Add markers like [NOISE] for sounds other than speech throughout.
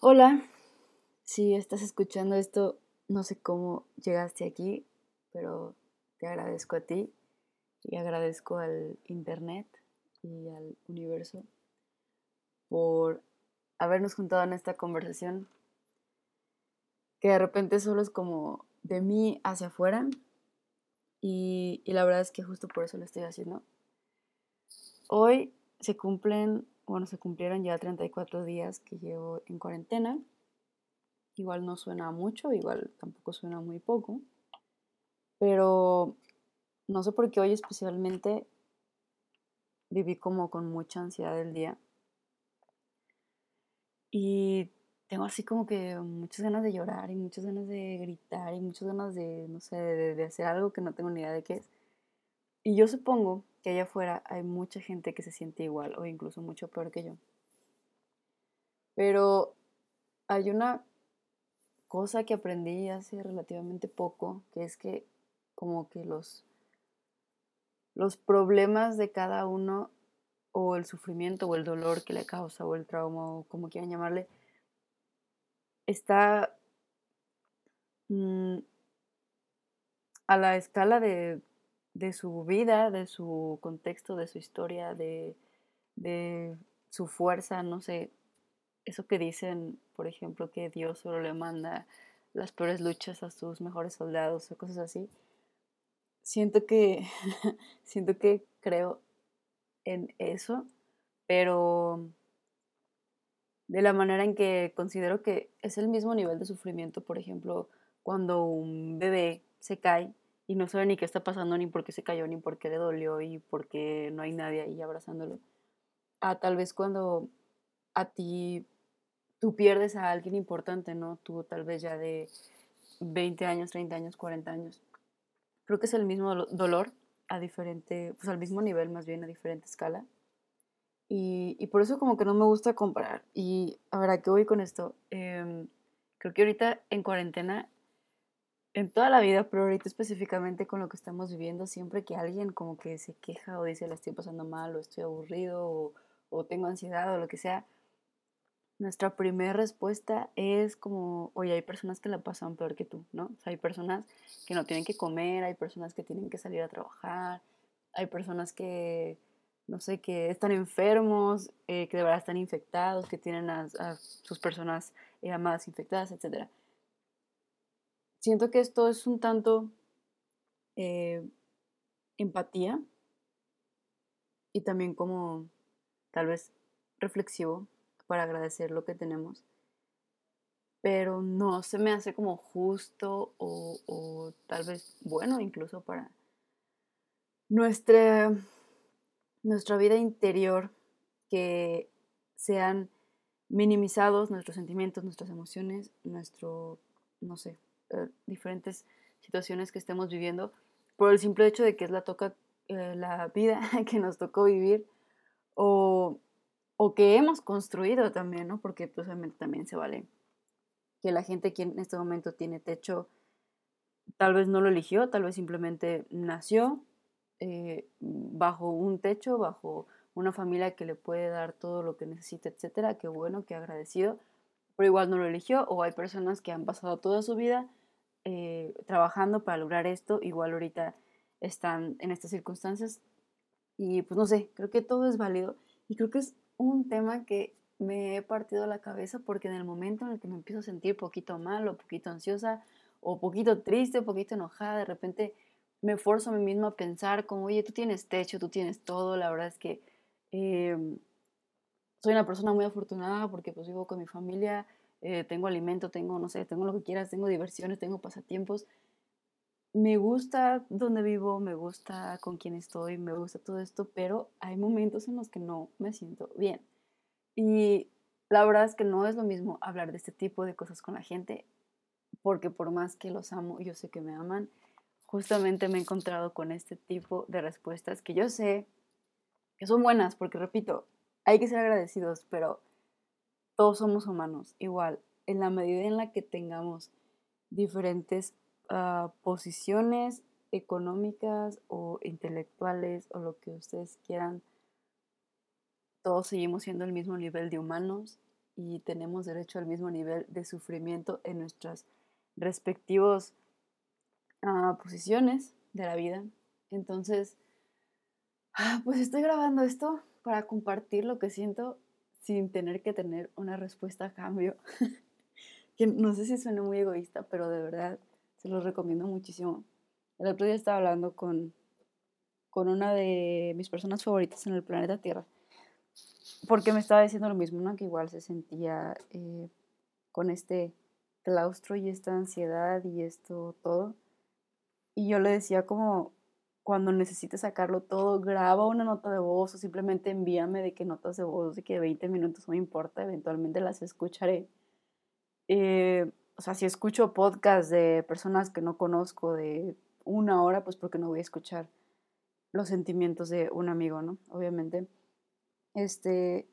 Hola, si estás escuchando esto, no sé cómo llegaste aquí, pero te agradezco a ti y agradezco al Internet y al universo por habernos juntado en esta conversación que de repente solo es como de mí hacia afuera y, y la verdad es que justo por eso lo estoy haciendo. Hoy se cumplen bueno, se cumplieron ya 34 días que llevo en cuarentena. Igual no suena mucho, igual tampoco suena muy poco. Pero no sé por qué hoy especialmente viví como con mucha ansiedad del día. Y tengo así como que muchas ganas de llorar y muchas ganas de gritar y muchas ganas de, no sé, de, de hacer algo que no tengo ni idea de qué es. Y yo supongo allá afuera hay mucha gente que se siente igual o incluso mucho peor que yo. Pero hay una cosa que aprendí hace relativamente poco, que es que como que los, los problemas de cada uno o el sufrimiento o el dolor que le causa o el trauma o como quieran llamarle, está mm, a la escala de de su vida, de su contexto, de su historia, de, su fuerza, no sé, eso que dicen, por ejemplo, que Dios solo le manda las peores luchas a sus mejores soldados o cosas así. Siento que, [LAUGHS] siento que creo en eso, pero de la manera en que considero que es el mismo nivel de sufrimiento, por ejemplo, cuando un bebé se cae y no sabe ni qué está pasando, ni por qué se cayó, ni por qué le dolió y por qué no hay nadie ahí abrazándolo. A tal vez cuando a ti tú pierdes a alguien importante, ¿no? Tú tal vez ya de 20 años, 30 años, 40 años. Creo que es el mismo dolor a diferente, pues al mismo nivel, más bien a diferente escala. Y, y por eso como que no me gusta comparar. Y a ver, ¿a qué voy con esto? Em, creo que ahorita en cuarentena en toda la vida, pero ahorita específicamente con lo que estamos viviendo, siempre que alguien como que se queja o dice la estoy pasando mal o estoy aburrido o, tengo ansiedad o lo que sea, nuestra primera respuesta es como, oye, hay personas que la pasan peor que tú, ¿no? O sea, hay personas que no tienen que comer, hay personas que tienen que salir a trabajar, hay personas que, no sé, que están enfermos, eh, que de verdad están infectados, que tienen a, sus personas eh, amadas infectadas, etcétera siento que esto es un tanto eh, empatía. Y también como tal vez reflexivo para agradecer lo que tenemos, pero no se me hace como justo o, o tal vez bueno incluso para nuestra, nuestra vida interior que sean minimizados nuestros sentimientos, nuestras emociones, nuestro, no sé, eh, diferentes situaciones que estemos viviendo por el simple hecho de que es la, toca, eh, la vida [LAUGHS] que nos tocó vivir o, o, que hemos construido también, ¿no? Porque pues también se vale que la gente que en este momento tiene techo tal vez no lo eligió, tal vez simplemente nació eh, bajo un techo, bajo una familia que le puede dar todo lo que necesita, etcétera, qué bueno, qué agradecido, pero igual no lo eligió, o hay personas que han pasado toda su vida eh, trabajando para lograr esto, igual ahorita están en estas circunstancias. Y pues no sé, creo que todo es válido y creo que es un tema que me he partido la cabeza porque en el momento en el que me empiezo a sentir poquito mal o poquito ansiosa o poquito triste o poquito enojada, de repente me forzo a mí misma a pensar como, oye, tú tienes techo, tú tienes todo, la verdad es que em, soy una persona muy afortunada porque pues vivo con mi familia, eh, tengo alimento, tengo, no sé, tengo lo que quieras, tengo diversiones, tengo pasatiempos. Me gusta donde vivo, me gusta con quién estoy, me gusta todo esto, pero hay momentos en los que no me siento bien. Y la verdad es que no es lo mismo hablar de este tipo de cosas con la gente, porque por más que los amo, yo sé que me aman, justamente me he encontrado con este tipo de respuestas que yo sé que son buenas, porque repito, hay que ser agradecidos, pero todos somos humanos, igual, en la medida en la que tengamos diferentes ah, posiciones económicas o intelectuales o lo que ustedes quieran, todos seguimos siendo el mismo nivel de humanos y tenemos derecho al mismo nivel de sufrimiento en nuestras respectivos ah, posiciones de la vida. Entonces, ah, pues estoy grabando esto para compartir lo que siento sin tener que tener una respuesta a cambio. [LAUGHS] que no sé si suena muy egoísta, pero de verdad se los recomiendo muchísimo. El otro día estaba hablando con, con una de mis personas favoritas en el planeta Tierra, porque me estaba diciendo lo mismo, ¿no? que igual se sentía eh, con este claustro y esta ansiedad y esto todo. Y yo le decía como, cuando necesites sacarlo todo, graba una nota de voz o simplemente envíame de qué notas de voz, de que 20 minutos no importa, eventualmente las escucharé. Eh, o sea, si escucho podcast de personas que no conozco de una hora, pues porque no voy a escuchar los sentimientos de un amigo, ¿no? Obviamente. Este,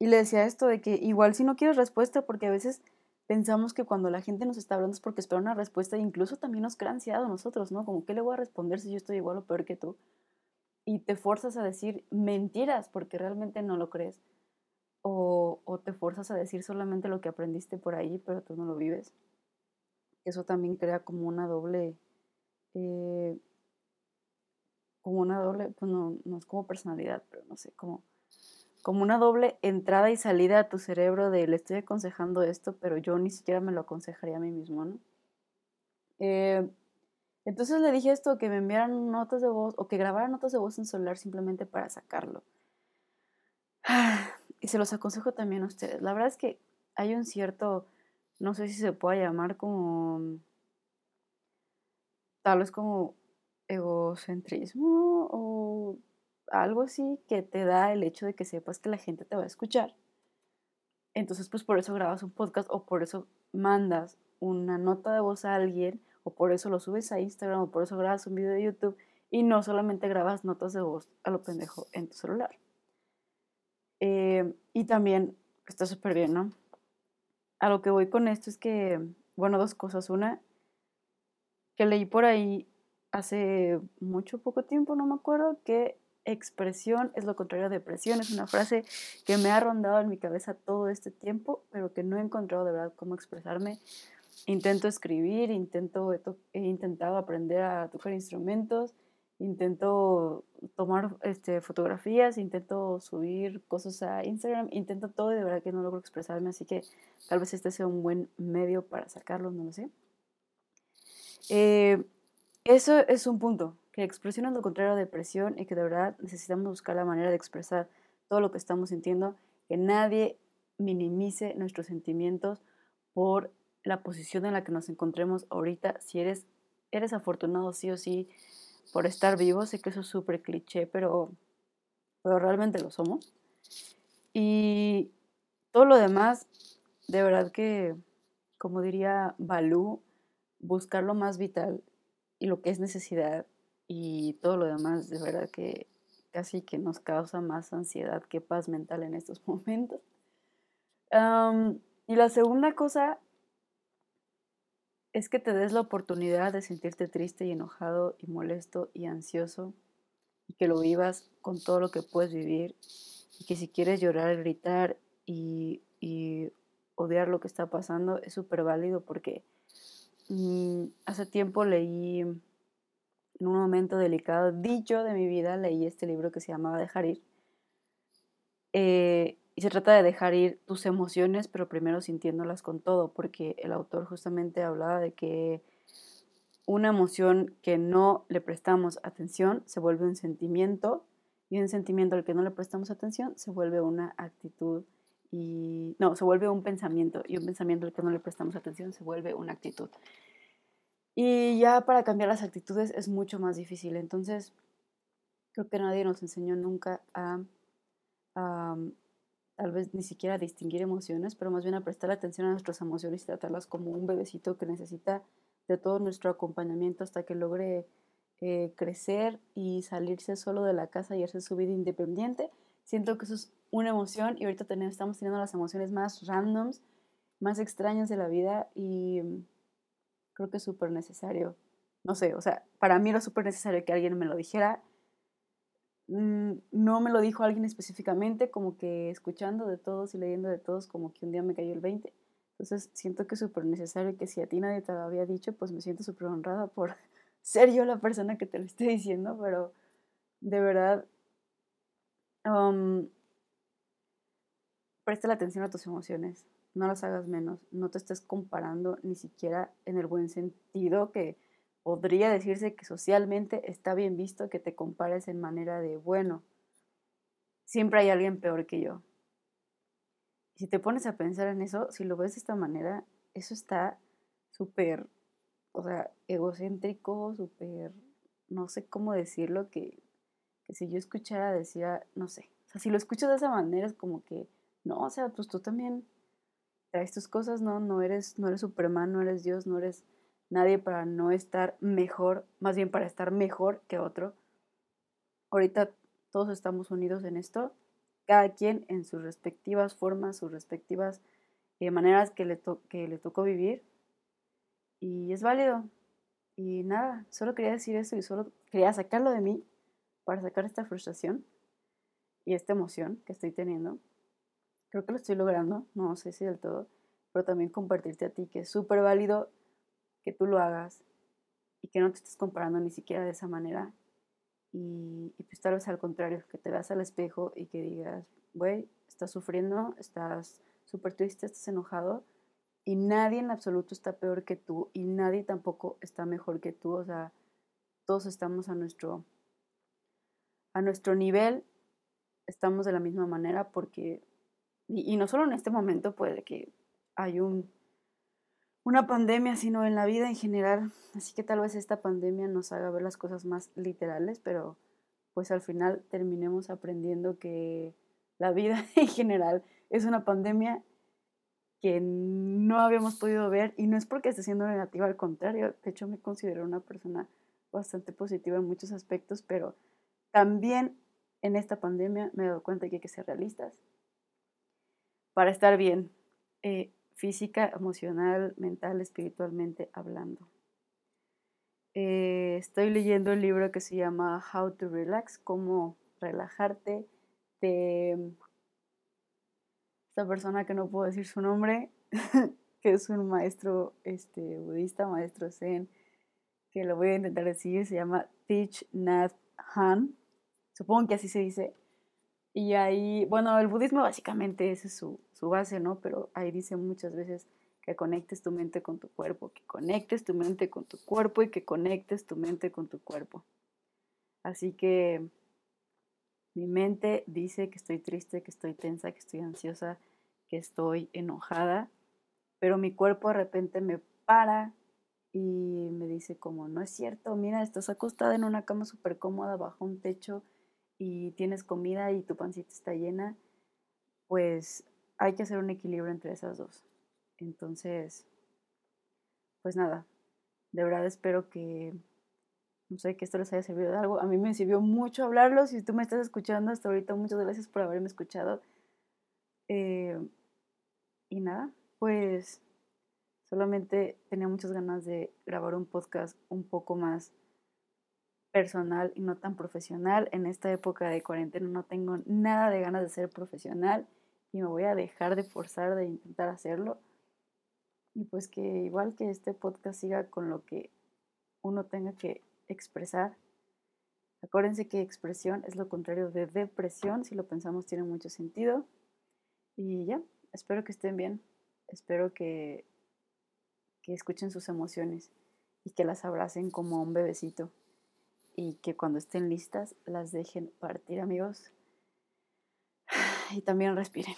y le decía esto de que igual si no quieres respuesta, porque a veces pensamos que cuando la gente nos está hablando es porque espera una respuesta e incluso también nos crea ansiedad nosotros, ¿no? Como, ¿qué le voy a responder si yo estoy igual o peor que tú? Y te fuerzas a decir mentiras porque realmente no lo crees o, te fuerzas a decir solamente lo que aprendiste por ahí, pero tú no lo vives. Eso también crea como una doble, eh, como una doble, pues no, no, es como personalidad, pero no sé, como, como una doble entrada y salida a tu cerebro de le estoy aconsejando esto, pero yo ni siquiera me lo aconsejaría a mí mismo, ¿no? Eh, entonces le dije esto, que me enviaran notas de voz o que grabaran notas de voz en celular simplemente para sacarlo. y se los aconsejo también a ustedes. La verdad es que hay un cierto, no sé si se puede llamar como, tal vez como egocentrismo o algo así que te da el hecho de que sepas que la gente te va a escuchar. Entonces, pues por eso grabas un podcast o por eso mandas una nota de voz a alguien o por eso lo subes a Instagram o por eso grabas un video de YouTube y no solamente grabas notas de voz a lo pendejo en tu celular. Eh, y también está súper bien, ¿no? A lo que voy con esto es que, bueno, dos cosas. Una, que leí por ahí hace mucho poco tiempo, no me acuerdo, que expresión es lo contrario a depresión. Es una frase que me ha rondado en mi cabeza todo este tiempo, pero que no he encontrado de verdad cómo expresarme. Intento escribir, intento, he intentado aprender a tocar instrumentos, intento tomar este, fotografías, intento subir cosas a Instagram, intento todo y de verdad que no logro expresarme, así que tal vez este sea un buen medio para sacarlo, no lo sé. Eh, eso es un punto, que expresión es lo contrario a depresión y que de verdad necesitamos buscar la manera de expresar todo lo que estamos sintiendo, que nadie minimice nuestros sentimientos por la posición en la que nos encontremos ahorita. Si eres, eres afortunado sí o sí por estar vivo. Sé que eso es súper cliché, pero, pero realmente lo somos. Y todo lo demás, de verdad que, como diría Balú, buscar lo más vital y lo que es necesidad y todo lo demás, de verdad que casi que nos causa más ansiedad que paz mental en estos [LAUGHS] momentos. y la segunda cosa es que te des la oportunidad de sentirte triste y enojado y molesto y ansioso y que lo vivas con todo lo que puedes vivir y que si quieres llorar, gritar y, odiar lo que está pasando es súper válido porque mm, hace tiempo leí en un momento delicado, dicho de mi vida, leí este libro que se llamaba Dejar ir. Eh, y se trata de dejar ir tus emociones, pero primero sintiéndolas con todo, porque el autor justamente hablaba de que una emoción que no le prestamos atención se vuelve un sentimiento y un sentimiento al que no le prestamos atención se vuelve una actitud y no, se vuelve un pensamiento y un pensamiento al que no le prestamos atención se vuelve una actitud. Y ya para cambiar las actitudes es mucho más difícil, entonces creo que nadie nos enseñó nunca a tal vez ni siquiera distinguir emociones, pero más bien a prestar atención a nuestras emociones y tratarlas como un bebecito que necesita de todo nuestro acompañamiento hasta que logre eh, crecer y salirse solo de la casa y hacer su vida independiente. Siento que eso es una emoción y ahorita tenemos, estamos teniendo las emociones más randoms, más extrañas de la vida y mm, creo que es súper necesario. No sé, o sea, para mí era súper necesario que alguien me lo dijera mm, no me lo dijo alguien específicamente, como que escuchando de todos y leyendo de todos, como que un día me cayó el 20. Entonces siento que es súper necesario que si a ti nadie te lo había dicho, pues me siento súper honrada por [LAUGHS] ser yo la persona que te lo esté diciendo, pero de verdad, um, presta atención a tus emociones, no las hagas menos, no te estés comparando ni siquiera en el buen sentido que podría decirse que socialmente está bien visto que te compares en manera de, bueno, siempre hay alguien peor que yo. Si te pones a pensar en eso, si lo ves de esta manera, eso está súper, o sea, egocéntrico, súper, no sé cómo decirlo, que, que si yo escuchara decía, no sé, o sea, si lo escuchas de esa manera es como que, no, o sea, pues tú también traes tus cosas, ¿no? No eres, no eres Superman, no eres Dios, no eres nadie para no estar mejor, más bien para estar mejor que otro. Ahorita todos estamos unidos en esto, cada quien en sus respectivas formas, sus respectivas eh, maneras que le, que le tocó vivir. Y es válido. Y nada, solo quería decir eso y solo quería sacarlo de mí para sacar esta frustración y esta emoción que estoy teniendo. Creo que lo estoy logrando, no sé si del todo, pero también compartirte a ti que es súper válido que tú lo hagas y que no te estés comparando ni siquiera de esa manera. Y, pues tal vez al contrario, que te veas al espejo y que digas, güey, estás sufriendo, estás súper triste, estás enojado y nadie en absoluto está peor que tú y nadie tampoco está mejor que tú. O sea, todos estamos a nuestro, a nuestro nivel, estamos de la misma manera porque, y, no solo en este momento puede que hay un una pandemia, sino en la vida en general. Así que tal vez esta pandemia nos haga ver las cosas más literales, pero pues al final terminemos aprendiendo que la vida [LAUGHS] en general es una pandemia que no habíamos podido ver y no es porque esté siendo negativa, al contrario, de hecho me considero una persona bastante positiva en muchos aspectos, pero también en esta pandemia me he dado cuenta que hay que ser realistas para estar bien. Eh, física, emocional, mental, espiritualmente hablando. Eh, estoy leyendo el libro que se llama How to Relax, cómo relajarte, de esta persona que no puedo decir su nombre, [LAUGHS] que es un maestro este, budista, maestro zen, que lo voy a intentar decir, se llama Thich Nhat Han, supongo que así se dice, y ahí, bueno, el budismo básicamente esa es su, su base, ¿no? Pero ahí dice muchas veces que conectes tu mente con tu cuerpo, que conectes tu mente con tu cuerpo y que conectes tu mente con tu cuerpo. Así que mi mente dice que estoy triste, que estoy tensa, que estoy ansiosa, que estoy enojada, pero mi cuerpo de repente me para y me dice como, no es cierto, mira, estás acostada en una cama súper cómoda bajo un techo y tienes comida y tu pancita está llena, pues hay que hacer un equilibrio entre esas dos. Entonces, pues nada, de verdad espero que, no sé, que esto les haya servido de algo. A mí me sirvió mucho hablarlo. Si tú me estás escuchando hasta ahorita, muchas gracias por haberme escuchado. Eh, y nada, pues solamente tenía muchas ganas de grabar un podcast un poco más personal y no tan profesional. En esta época de cuarentena no tengo nada de ganas de ser profesional y me voy a dejar de forzar de intentar hacerlo. Y pues que igual que este podcast siga con lo que uno tenga que expresar. Acuérdense que expresión es lo contrario de depresión, si lo pensamos tiene mucho sentido. Y ya, espero que estén bien, espero que, que escuchen sus emociones y que las abracen como un bebecito y que cuando estén listas las dejen partir amigos [SIGHS] y también respiren.